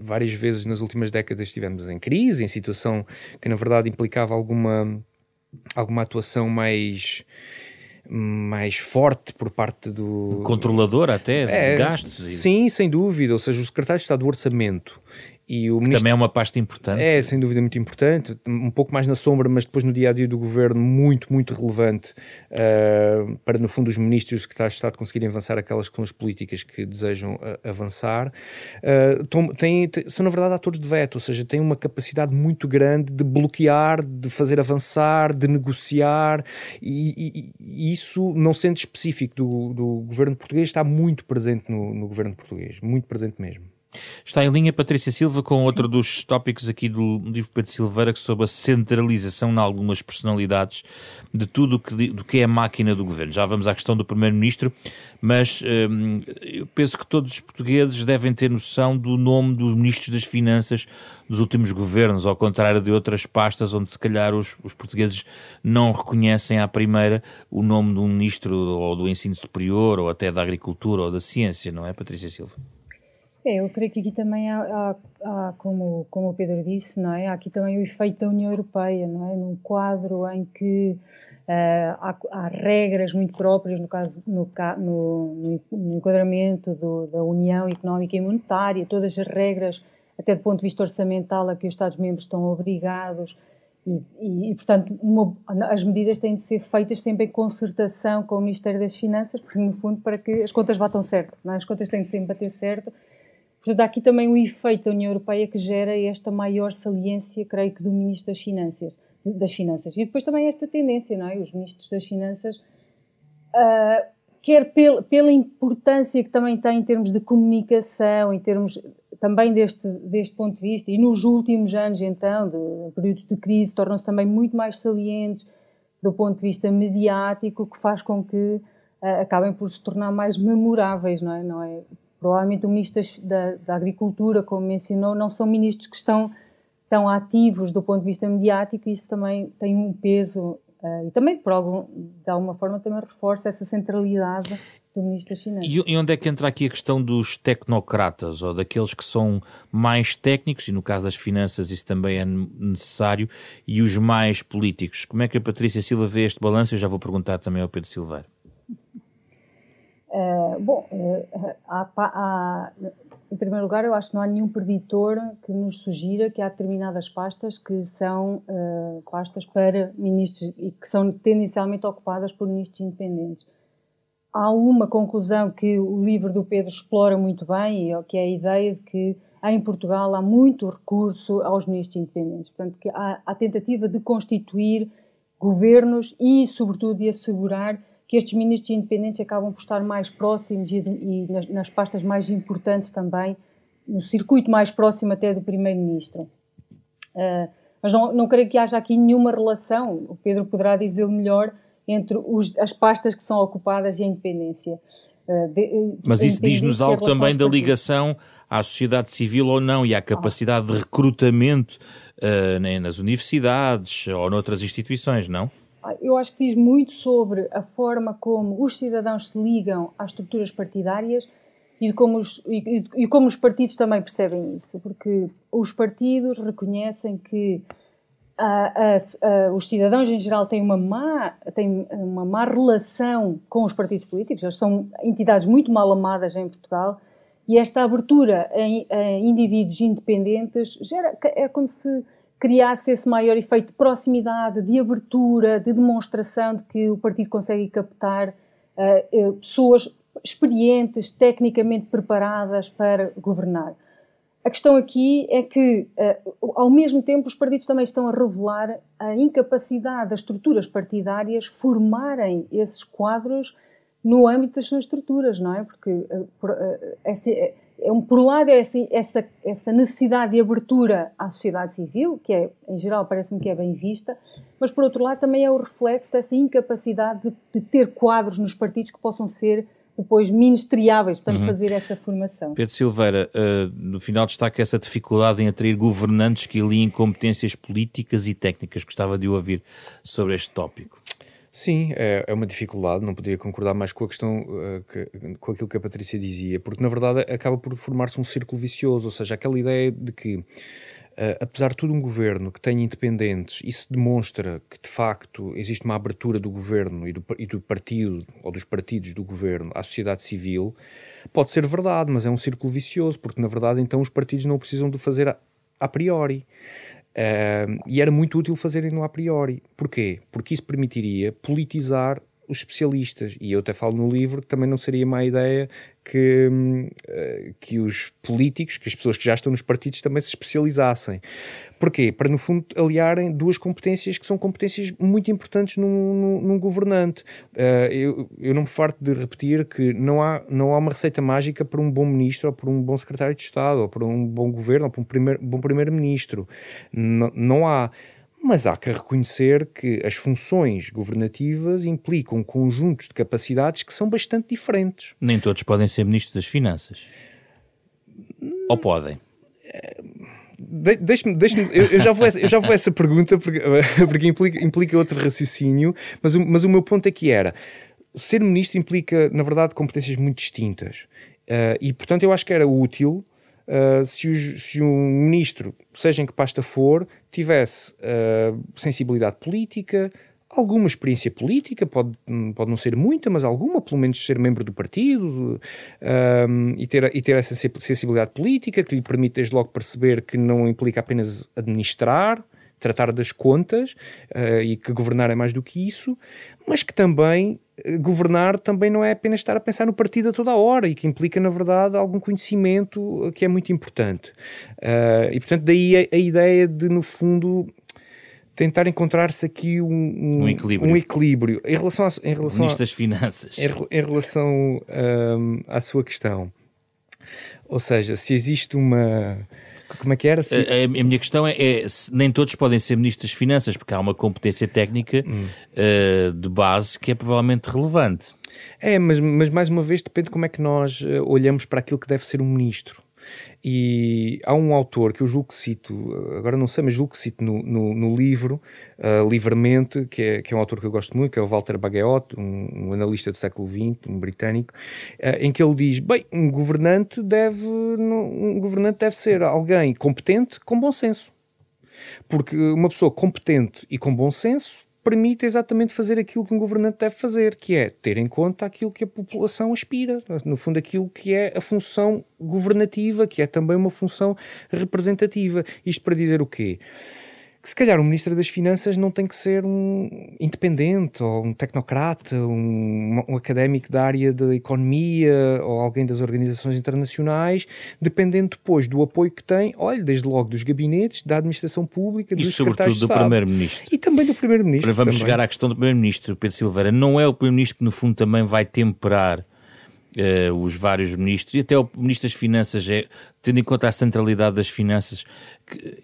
várias vezes nas últimas décadas estivemos em crise, em situação que na verdade implicava alguma, alguma atuação mais mais forte por parte do controlador até é, de gastos. Sim, sem dúvida. Ou seja, o secretário de Estado do Orçamento e o ministro... Também é uma pasta importante. É, sem dúvida, muito importante. Um pouco mais na sombra, mas depois no dia a dia do governo, muito, muito relevante uh, para, no fundo, os ministros e os secretários de Estado conseguirem avançar aquelas que são as políticas que desejam uh, avançar. Uh, têm, são, na verdade, atores de veto, ou seja, têm uma capacidade muito grande de bloquear, de fazer avançar, de negociar, e, e, e isso, não sendo específico do, do governo português, está muito presente no, no governo português, muito presente mesmo. Está em linha Patrícia Silva com Sim. outro dos tópicos aqui do livro Pedro Silveira sobre a centralização em algumas personalidades de tudo que, do que é a máquina do governo. Já vamos à questão do Primeiro-Ministro, mas hum, eu penso que todos os portugueses devem ter noção do nome dos ministros das Finanças dos últimos governos, ao contrário de outras pastas onde se calhar os, os portugueses não reconhecem à primeira o nome de um ministro ou do ensino superior ou até da agricultura ou da ciência, não é, Patrícia Silva? É, eu creio que aqui também há, há, há, como, como o Pedro disse, não é? Há aqui também o efeito da União Europeia, não é? Num quadro em que uh, há, há, regras muito próprias, no caso, no, no, no enquadramento do, da União Económica e Monetária, todas as regras, até do ponto de vista orçamental, a que os Estados-membros estão obrigados, e, e, e portanto, uma, as medidas têm de ser feitas sempre em concertação com o Ministério das Finanças, porque, no fundo, para que as contas batam certo, não é? As contas têm de sempre bater certo, Portanto, há aqui também o efeito da União Europeia que gera esta maior saliência, creio que, do Ministro das Finanças. Das finanças. E depois também esta tendência, não é? Os Ministros das Finanças, uh, quer pel, pela importância que também tem em termos de comunicação, em termos também deste, deste ponto de vista, e nos últimos anos, então, de períodos de crise, tornam-se também muito mais salientes do ponto de vista mediático, que faz com que uh, acabem por se tornar mais memoráveis, não é? Não é? Provavelmente o Ministro da, da Agricultura, como mencionou, não são ministros que estão tão ativos do ponto de vista mediático, e isso também tem um peso Uh, e também, por algum, de alguma forma, também reforça essa centralidade do Ministro das Finanças. E, onde é que entra aqui a questão dos tecnocratas, ou daqueles que são mais técnicos, e no caso das finanças isso também é necessário, e os mais políticos? Como é que a Patrícia Silva vê este balanço? Eu já vou perguntar também ao Pedro Silveira. Uh, bom, há, há, em primeiro lugar, eu acho que não há nenhum preditor que nos sugira que há determinadas pastas que são uh, pastas para ministros e que são tendencialmente ocupadas por ministros independentes. Há uma conclusão que o livro do Pedro explora muito bem, que é a ideia de que em Portugal há muito recurso aos ministros independentes. Portanto, que há a tentativa de constituir governos e, sobretudo, de assegurar que estes ministros independentes acabam por estar mais próximos e, e nas, nas, pastas mais importantes também, no circuito mais próximo até do primeiro-ministro. Uh, mas não, não creio que haja aqui nenhuma relação, o Pedro poderá dizer melhor, entre os, as pastas que são ocupadas e a independência. Uh, de, mas isso diz-nos algo também da ligação à sociedade civil ou não e à capacidade ah. de recrutamento uh, nas universidades ou noutras instituições, não? Eu acho que diz muito sobre a forma como os cidadãos se ligam às estruturas partidárias e como os, e, e como os partidos também percebem isso, porque os partidos reconhecem que a, a, a, os cidadãos em geral têm uma, má, têm uma má relação com os partidos políticos, eles são entidades muito mal amadas em Portugal, e esta abertura a, indivíduos independentes gera, é como se criasse esse maior efeito de proximidade, de abertura, de demonstração de que o partido consegue captar uh, pessoas experientes, tecnicamente preparadas para governar. A questão aqui é que, uh, ao mesmo tempo, os partidos também estão a revelar a incapacidade das estruturas partidárias formarem esses quadros no âmbito das suas estruturas, não é? Porque uh, por, uh, esse, é um, por um lado, é essa, essa, essa, necessidade de abertura à sociedade civil, que é, em geral, parece-me que é bem vista, mas, por outro lado, também é o reflexo dessa incapacidade de, de ter quadros nos partidos que possam ser depois ministeriáveis, portanto, uhum. fazer essa formação. Pedro Silveira, uh, no final destaca essa dificuldade em atrair governantes que aliem competências políticas e técnicas. Gostava de ouvir sobre este tópico. Sim, é, é uma dificuldade, não poderia concordar mais com a questão, uh, que, com aquilo que a Patrícia dizia, porque na verdade acaba por formar-se um círculo vicioso, ou seja, aquela ideia de que, uh, apesar de tudo, um governo que tenha independentes, isso demonstra que de facto existe uma abertura do governo e do, e do partido, ou dos partidos do governo, à sociedade civil, pode ser verdade, mas é um círculo vicioso, porque na verdade então os partidos não precisam de fazer a, a priori. E era muito útil fazerem-no a priori. Porquê? Porque isso permitiria politizar os especialistas. E eu até falo no livro que também não seria má ideia que, uh, que os políticos, que as pessoas que já estão nos partidos também se especializassem. Porquê? Para, no fundo, aliarem duas competências que são competências muito importantes num, num, num governante. Uh, eu, eu não me farto de repetir que não há, não há uma receita mágica para um bom ministro, ou para um bom secretário de Estado, ou para um bom governo, ou para um primeiro, bom primeiro-ministro. Não, não há. Mas há que reconhecer que as funções governativas implicam conjuntos de capacidades que são bastante diferentes. Nem todos podem ser ministros das Finanças. Ou podem? Deixe-me, deixe eu, eu, já vou essa, eu já vou essa pergunta porque, porque implica, implica outro raciocínio, mas, mas o meu ponto aqui era: ser ministro implica, na verdade, competências muito distintas. Uh, e, portanto, eu acho que era útil uh, se, se um ministro, seja em que pasta for, tivesse uh, sensibilidade política, alguma experiência política, pode, pode não ser muita, mas alguma, pelo menos ser membro do partido um, e, ter, e ter essa sensibilidade política que lhe permite desde logo perceber que não implica apenas administrar, tratar das contas uh, e que governar é mais do que isso, mas que também uh, governar também não é apenas estar a pensar no partido a toda a hora e que implica, na verdade, algum conhecimento que é muito importante. Uh, e, portanto, daí a, a ideia de, no fundo, tentar encontrar-se aqui um, um, um, equilíbrio. um, equilíbrio. em relação, a, em relação a, das finanças em, em relação um, à sua questão ou seja se existe uma como é que era? Se... A, a, minha questão é, é nem todos podem ser ministros das Finanças, porque há uma competência técnica hum. uh, de base que é provavelmente relevante. É, mas, mas mais uma vez depende de como é que nós uh, olhamos para aquilo que deve ser um ministro. E há um autor que eu julgo que cito, agora não sei, mas julgo que cito no, no, no livro, uh, livremente, que é, que é um autor que eu gosto muito, que é o Walter Bagueot, um, um analista do século XX, um britânico, uh, em que ele diz: bem, um governante deve, um governante deve ser alguém competente com bom senso. Porque uma pessoa competente e com bom senso permite exatamente fazer aquilo que um governante deve fazer, que é ter em conta aquilo que a população aspira, no fundo aquilo que é a função governativa, que é também uma função representativa. Isto para dizer o quê? Que se calhar o Ministro das Finanças não tem que ser um independente ou um tecnocrata, um, um, académico da área da economia ou alguém das organizações internacionais, dependendo depois do apoio que tem, olha, desde logo dos gabinetes, da administração pública, e dos sobretudo do Primeiro-Ministro. E também do Primeiro-Ministro. Vamos também. chegar à questão do Primeiro-Ministro, Pedro Silveira. Não é o Primeiro-Ministro que, no fundo, também vai temperar Uh, os vários ministros e até o Ministro das Finanças, é, tendo em conta a centralidade das finanças,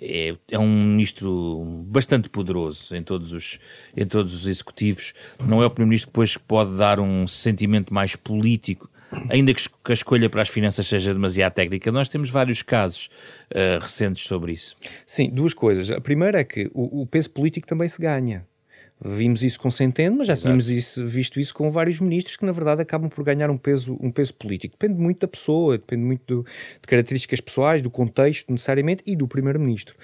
é, é um ministro bastante poderoso em todos, os, em todos os executivos. Não é o Primeiro-Ministro que depois pode dar um sentimento mais político, ainda que a escolha para as finanças seja demasiado técnica. Nós temos vários casos uh, recentes sobre isso. Sim, duas coisas. A primeira é que o, o peso político também se ganha. Vimos isso com Centeno, mas já Exato. tínhamos isso, visto isso com vários ministros que, na verdade, acabam por ganhar um peso, um peso político. Depende muito da pessoa, depende muito do, de características pessoais, do contexto, necessariamente, e do Primeiro-Ministro.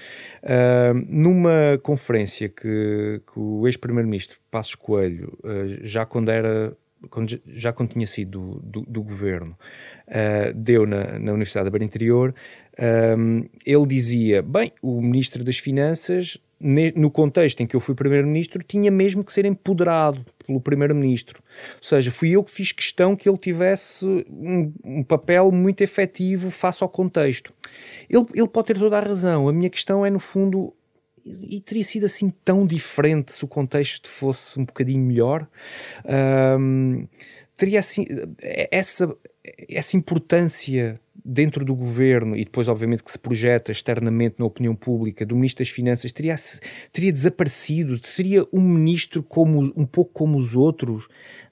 Uh, numa conferência que, que o ex-Primeiro-Ministro Passos Coelho, uh, já quando era quando, já quando tinha sido do, do, do governo, uh, deu na, na Universidade da Beira Interior, ele dizia: bem, o Ministro das Finanças no contexto em que eu fui primeiro-ministro, tinha mesmo que ser empoderado pelo primeiro-ministro. Ou seja, fui eu que fiz questão que ele tivesse um, um papel muito efetivo face ao contexto. Ele, ele pode ter toda a razão. A minha questão é, no fundo, e teria sido assim tão diferente se o contexto fosse um bocadinho melhor. Um, teria assim essa, essa importância dentro do governo e depois, obviamente, que se projeta externamente na opinião pública do Ministro das Finanças teria, teria desaparecido? Seria um ministro como, um pouco como os outros?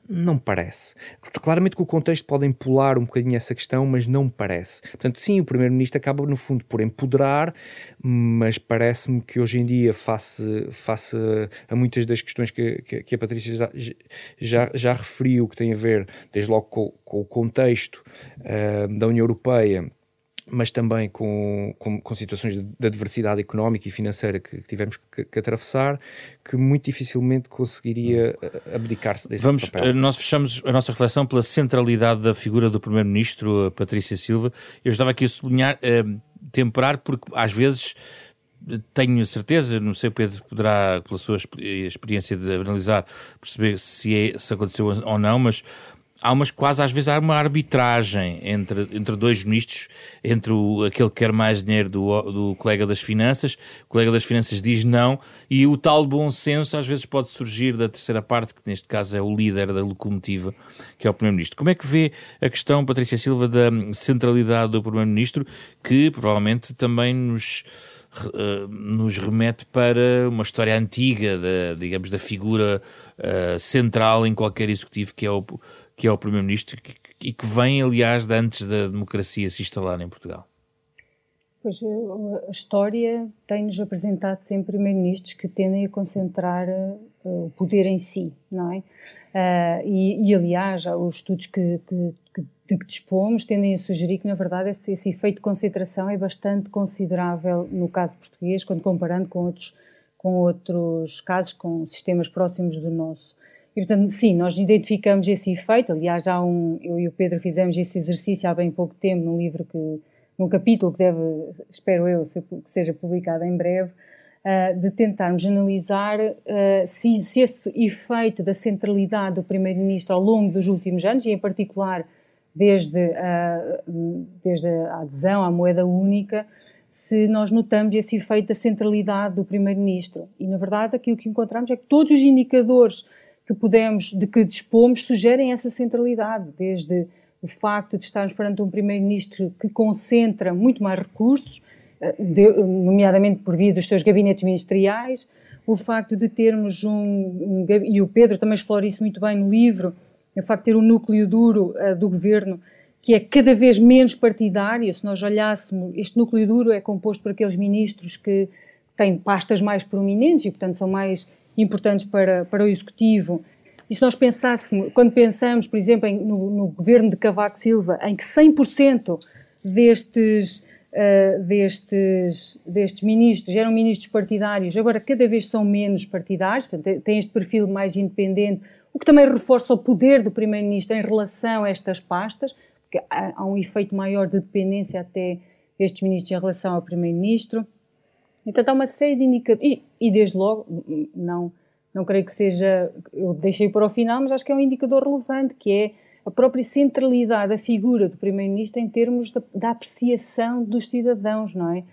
Não parece. Claramente que o contexto pode empolar um bocadinho essa questão, mas não parece. Portanto, sim, o Primeiro-Ministro acaba, no fundo, por empoderar, mas parece-me que hoje em dia, face, face a muitas das questões que, que, que a Patrícia já, já, já, referiu, que tem a ver, desde logo com, com o contexto uh, da União Europeia, mas também com, com, com, situações de adversidade económica e financeira que, que tivemos que, que, atravessar, que muito dificilmente conseguiria eh, abdicar-se desse Vamos, papel. Eh, nós fechamos a nossa reflexão pela centralidade da figura do Primeiro-Ministro, Patrícia Silva. Eu estava aqui a sublinhar, eh, temperar, porque às vezes tenho certeza, não sei, Pedro poderá, pela sua experiência de analisar, perceber se, é, se aconteceu ou não, mas há umas quase às vezes há uma arbitragem entre, entre dois ministros, entre o, aquele que quer mais dinheiro do, do colega das finanças, o colega das finanças diz não, e o tal bom senso às vezes pode surgir da terceira parte, que neste caso é o líder da locomotiva, que é o Primeiro-Ministro. Como é que vê a questão, Patrícia Silva, da centralidade do Primeiro-Ministro, que provavelmente também nos Uh, nos remete para uma história antiga, da, digamos, da figura uh, central em qualquer executivo, que é o, que é o Primeiro-Ministro e que vem, aliás, de antes da democracia se instalar em Portugal. Pois, a história tem-nos apresentado sempre primeiros-ministros que tendem a concentrar uh, o poder em si, não é? Uh, e, e, aliás, os estudos que, que, que, de que dispomos tendem a sugerir que, na verdade, esse, esse, efeito de concentração é bastante considerável no caso português, quando comparando com outros, com outros casos, com sistemas próximos do nosso. E, portanto, sim, nós identificamos esse efeito. Aliás, já um, eu e o Pedro fizemos esse exercício há bem pouco tempo, num livro que, num capítulo que deve, espero eu, que seja publicado em breve, uh, de tentarmos analisar uh, se, se, esse efeito da centralidade do Primeiro-Ministro ao longo dos últimos anos, e em particular desde, uh, desde a adesão à moeda única, se nós notamos esse efeito da centralidade do Primeiro-Ministro. E, na verdade, aquilo que encontramos é que todos os indicadores que podemos, de que dispomos, sugerem essa centralidade, desde o facto de estarmos perante um Primeiro-Ministro que concentra muito mais recursos, de, nomeadamente por via dos seus gabinetes ministeriais, o facto de termos um, um, e o Pedro também explora isso muito bem no livro, o facto de ter um núcleo duro uh, do governo que é cada vez menos partidário. Se nós olhássemos, este núcleo duro é composto por aqueles ministros que têm pastas mais prominentes e, portanto, são mais importantes para, para o Executivo. E se nós pensássemos, quando pensamos, por exemplo, em, no, no, governo de Cavaco Silva, em que 100% destes uh, destes, destes ministros eram ministros partidários, agora cada vez são menos partidários, portanto, têm este perfil mais independente, o que também reforça o poder do Primeiro-Ministro em relação a estas pastas, porque há, há um efeito maior de dependência até destes ministros em relação ao Primeiro-Ministro. Então há uma série de indicadores, e, e desde logo, não, não creio que seja, eu deixei para o final, mas acho que é um indicador relevante, que é a própria centralidade da figura do Primeiro-Ministro em termos da, da, apreciação dos cidadãos, não é?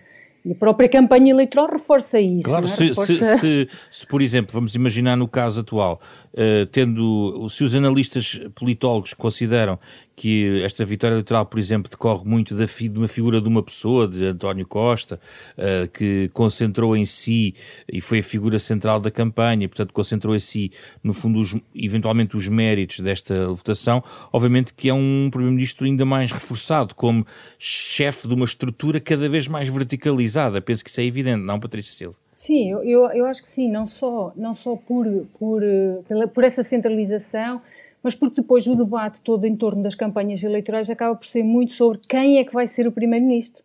E a própria campanha eleitoral reforça isso. Claro, é? se, reforça... se, se, se, por exemplo, vamos imaginar no caso atual, uh, tendo, se os analistas politólogos consideram que esta vitória eleitoral, por exemplo, decorre muito da fi, de uma figura de uma pessoa, de António Costa, uh, que concentrou em si, e foi a figura central da campanha, portanto concentrou em si, no fundo, os, eventualmente os méritos desta votação, obviamente que é um Primeiro-Ministro ainda mais reforçado, como chefe de uma estrutura cada vez mais verticalizada. Penso que isso é evidente, não, Patrícia Silva? Sim, eu, eu, eu acho que sim, não só, não só por, por, por essa centralização, mas porque depois o debate todo em torno das campanhas eleitorais acaba por ser muito sobre quem é que vai ser o Primeiro-Ministro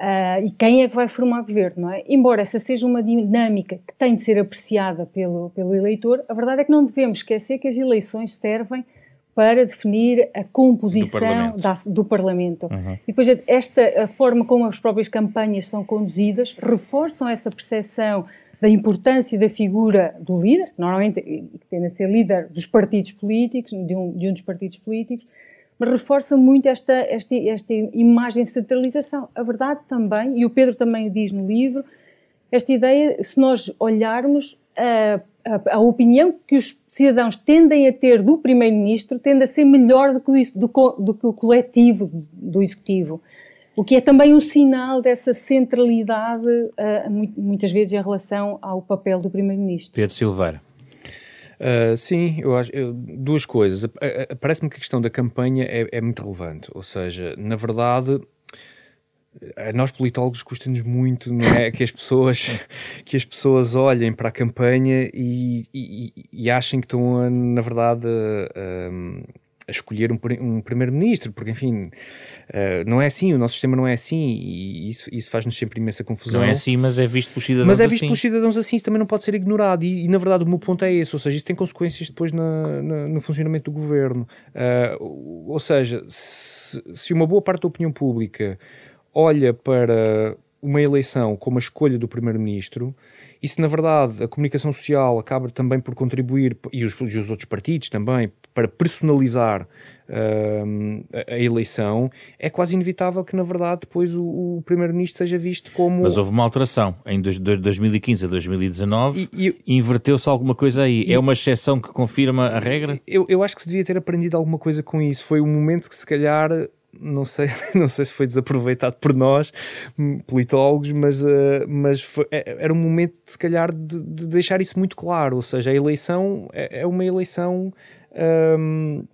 uh, e quem é que vai formar governo, não é? Embora essa seja uma dinâmica que tem de ser apreciada pelo, pelo eleitor, a verdade é que não devemos esquecer que as eleições servem para definir a composição do Parlamento. Da, do Parlamento. Uhum. E depois esta a forma como as próprias campanhas são conduzidas reforçam essa percepção da importância da figura do líder, normalmente que tende a ser líder dos partidos políticos, de um, de um dos partidos políticos, mas reforça muito esta, esta, esta imagem de centralização. A verdade também, e o Pedro também o diz no livro, esta ideia, se nós olharmos, a, a, a opinião que os cidadãos tendem a ter do Primeiro-Ministro tende a ser melhor do que, do, do que o coletivo do Executivo o que é também um sinal dessa centralidade, uh, muitas vezes, em relação ao papel do Primeiro-Ministro. Pedro Silveira. Uh, sim, eu acho eu, duas coisas. Parece-me que a questão da campanha é, é, muito relevante. Ou seja, na verdade, a nós politólogos custa-nos muito, não é, que as pessoas que as pessoas olhem para a campanha e, e, e achem que estão, na verdade, uh, a escolher um, um primeiro-ministro, porque enfim, uh, não é assim, o nosso sistema não é assim e isso, isso faz-nos sempre imensa confusão. Não é assim, mas é visto pelos cidadãos Mas é visto assim. pelos cidadãos assim, isso também não pode ser ignorado e, e, na verdade o meu ponto é esse, ou seja, isso tem consequências depois na, na, no funcionamento do governo. Uh, ou seja, se, se uma boa parte da opinião pública olha para uma eleição como a escolha do primeiro-ministro, e se na verdade a comunicação social acaba também por contribuir, e os, e os outros partidos também, para personalizar uh, a, a, eleição, é quase inevitável que, na verdade, depois o, o Primeiro-Ministro seja visto como. Mas houve uma alteração. Em dois, de 2015 a 2019, inverteu-se alguma coisa aí. E, é uma exceção que confirma a regra? Eu, eu acho que se devia ter aprendido alguma coisa com isso. Foi um momento que, se calhar não sei, não sei se foi desaproveitado por nós, hum, politólogos, mas, uh, mas foi, é, era um momento, se calhar, de, de, deixar isso muito claro. Ou seja, a eleição é, é uma eleição um,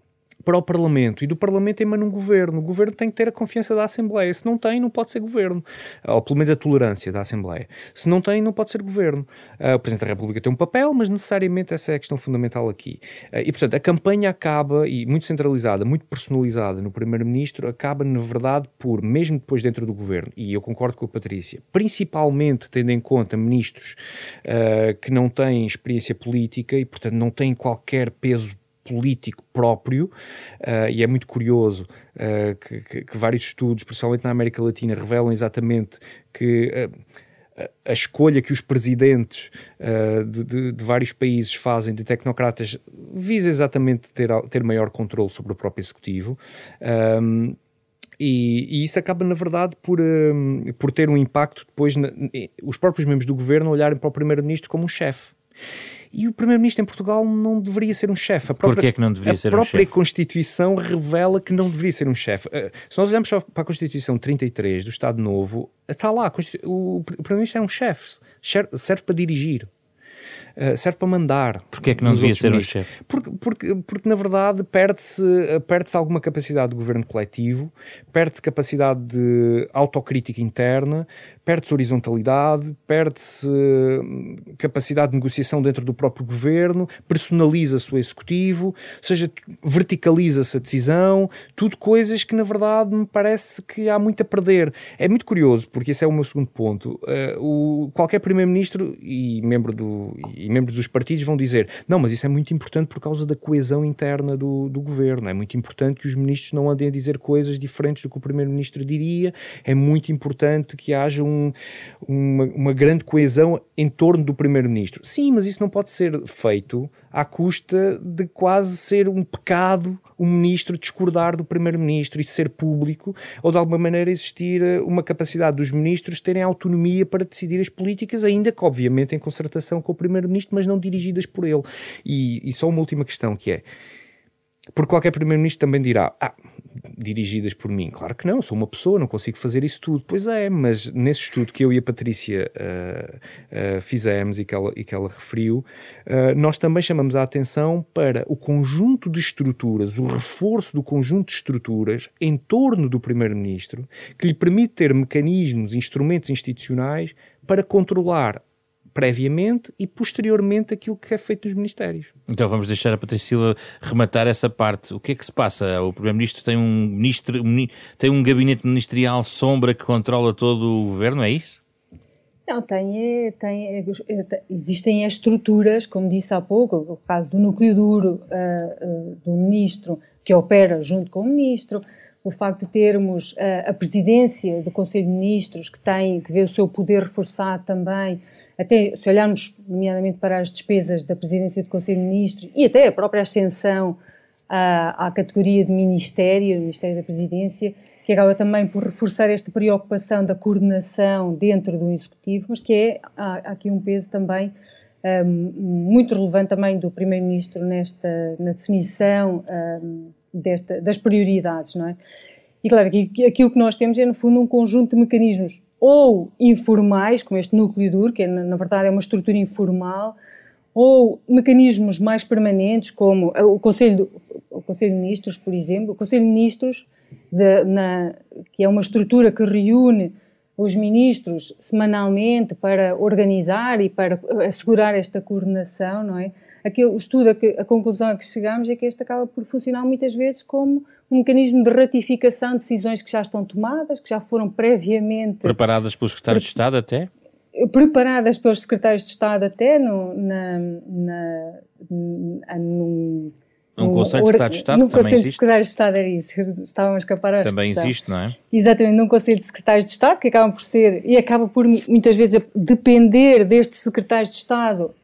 para o Parlamento e do Parlamento emana um governo. O governo tem que ter a confiança da Assembleia. Se não tem, não pode ser governo. Ou pelo menos a tolerância da Assembleia. Se não tem, não pode ser governo. Uh, o Presidente da República tem um papel, mas necessariamente essa é a questão fundamental aqui. Uh, e, portanto, a campanha acaba, e muito centralizada, muito personalizada no Primeiro-Ministro, acaba, na verdade, por, mesmo depois dentro do governo, e eu concordo com a Patrícia, principalmente tendo em conta ministros uh, que não têm experiência política e, portanto, não têm qualquer peso político próprio, uh, e é muito curioso uh, que, que, que, vários estudos, principalmente na América Latina, revelam exatamente que uh, a escolha que os presidentes uh, de, de, de, vários países fazem de tecnocratas visa exatamente ter, ter maior controle sobre o próprio executivo. Um, e, e, isso acaba, na verdade, por, um, por ter um impacto depois, na, os próprios membros do governo olharem para o primeiro-ministro como um chefe. E o primeiro-ministro em Portugal não deveria ser um chefe. Porquê é que não deveria ser um chefe? A própria Constituição revela que não deveria ser um chefe. Uh, se nós olharmos para a Constituição 33 do Estado Novo, está lá, o primeiro-ministro é um chefe, serve para dirigir. Uh, serve para mandar. Porquê é que não devia ser um chefe? Porque, porque, porque, na verdade, perde-se perde alguma capacidade de governo coletivo, perde-se capacidade de autocrítica interna, perde-se horizontalidade, perde-se hum, capacidade de negociação dentro do próprio governo, personaliza-se o executivo, ou seja, verticaliza-se a decisão, tudo coisas que na verdade me parece que há muito a perder. É muito curioso, porque esse é o meu segundo ponto. Uh, o, qualquer primeiro-ministro e, membro e membros dos partidos vão dizer não, mas isso é muito importante por causa da coesão interna do, do governo, é muito importante que os ministros não andem a dizer coisas diferentes do que o primeiro-ministro diria, é muito importante que haja um uma, uma grande coesão em torno do primeiro-ministro. Sim, mas isso não pode ser feito à custa de quase ser um pecado o um ministro discordar do primeiro-ministro e ser público, ou de alguma maneira existir eh, uma capacidade dos ministros terem autonomia para decidir as políticas, ainda que obviamente em concertação com o primeiro-ministro, mas não dirigidas por ele. E, e só uma última questão que é, porque qualquer primeiro-ministro também dirá: ah, dirigidas por mim. Claro que não, sou uma pessoa, não consigo fazer isso tudo. Pois é, mas nesse estudo que eu e a Patrícia uh, uh, fizemos e que ela, e que ela referiu, uh, nós também chamamos a atenção para o conjunto de estruturas, o reforço do conjunto de estruturas em torno do Primeiro-Ministro, que lhe permite ter mecanismos, instrumentos institucionais para controlar previamente e posteriormente aquilo que é feito nos ministérios. Então vamos deixar a Patrícia Silva rematar essa parte. O que é que se passa? O Primeiro-Ministro tem um ministro, tem um gabinete ministerial sombra que controla todo o governo, é isso? Não, tem, é, tem, é, é, existem estruturas, como disse há pouco, o caso do núcleo duro uh, uh, do ministro, que opera junto com o ministro, o facto de termos uh, a presidência do Conselho de Ministros, que tem, que vê o seu poder reforçado também, até se olharmos, nomeadamente, para as despesas da presidência do Conselho de Ministros e até a própria ascensão à, à categoria de Ministério, Ministério da Presidência, que acaba também por reforçar esta preocupação da coordenação dentro do Executivo, mas que é, há, aqui um peso também um, muito relevante também do Primeiro-Ministro nesta, na definição um, desta, das prioridades, não é? E claro, aqui, aqui o que nós temos é, no fundo, um conjunto de mecanismos ou informais, como este núcleo duro, que é, na verdade é uma estrutura informal, ou mecanismos mais permanentes, como o Conselho, o Conselho de Ministros, por exemplo. O Conselho de Ministros, de, na, que é uma estrutura que reúne os ministros semanalmente para organizar e para assegurar esta coordenação, não é? Aqui, o estudo, a, a conclusão a que chegamos é que este acaba por funcionar muitas vezes como um mecanismo de ratificação de decisões que já estão tomadas, que já foram previamente... Preparadas pelos secretários de Estado até? Preparadas pelos secretários de Estado até no, na, na, num, um Conselho de Secretários de Estado no também existe. de Secretários de Estado era isso, estávamos a escapar a Também existe, não é? Exatamente, num Conselho de Secretários de Estado, que acaba por ser, e acaba por muitas vezes depender destes secretários de Estado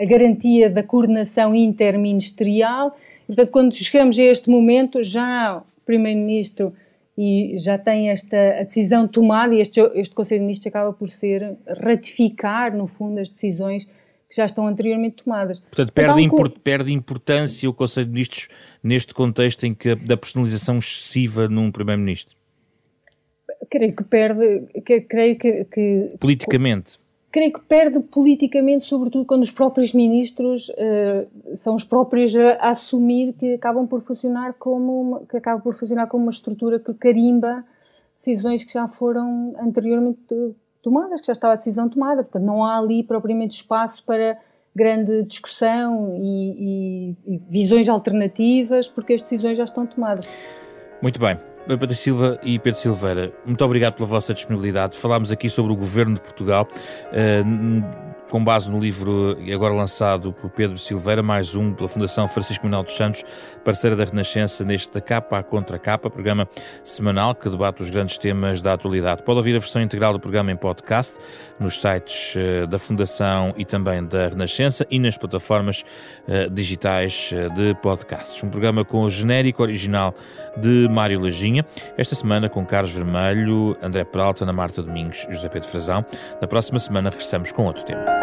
a garantia da coordenação interministerial Portanto, quando chegamos a este momento, já o Primeiro-Ministro e já tem esta decisão tomada e este, este Conselho de Ministros acaba por ser ratificar, no fundo, as decisões que já estão anteriormente tomadas. Portanto, perde, então, import, perde importância o Conselho de Ministros neste contexto em que da personalização excessiva num Primeiro-Ministro? Creio que perde, que, creio que, que... Politicamente? Creio que perde politicamente, sobretudo quando os próprios ministros uh, são os próprios a, assumir que acabam por funcionar como uma, que acaba por funcionar como uma estrutura que carimba decisões que já foram anteriormente tomadas, que já estava a decisão tomada. Portanto, não há ali propriamente espaço para grande discussão e, e, e visões alternativas, porque as decisões já estão tomadas. Muito bem. Patrícia Silva e Pedro Silveira, muito obrigado pela vossa disponibilidade. Falámos aqui sobre o governo de Portugal. Uh, com base no livro agora lançado por Pedro Silveira, mais um pela Fundação Francisco Manuel dos Santos, parceira da Renascença, neste capa à contra capa, programa semanal que debate os grandes temas da atualidade. Pode ouvir a versão integral do programa em podcast, nos sites uh, da Fundação e também da Renascença e nas plataformas uh, digitais uh, de podcasts. Um programa com o genérico original de Mário Lajinha, esta semana com Carlos Vermelho, André Peralta, Ana Marta Domingos e José Pedro Frazão. Na próxima semana regressamos com outro tema.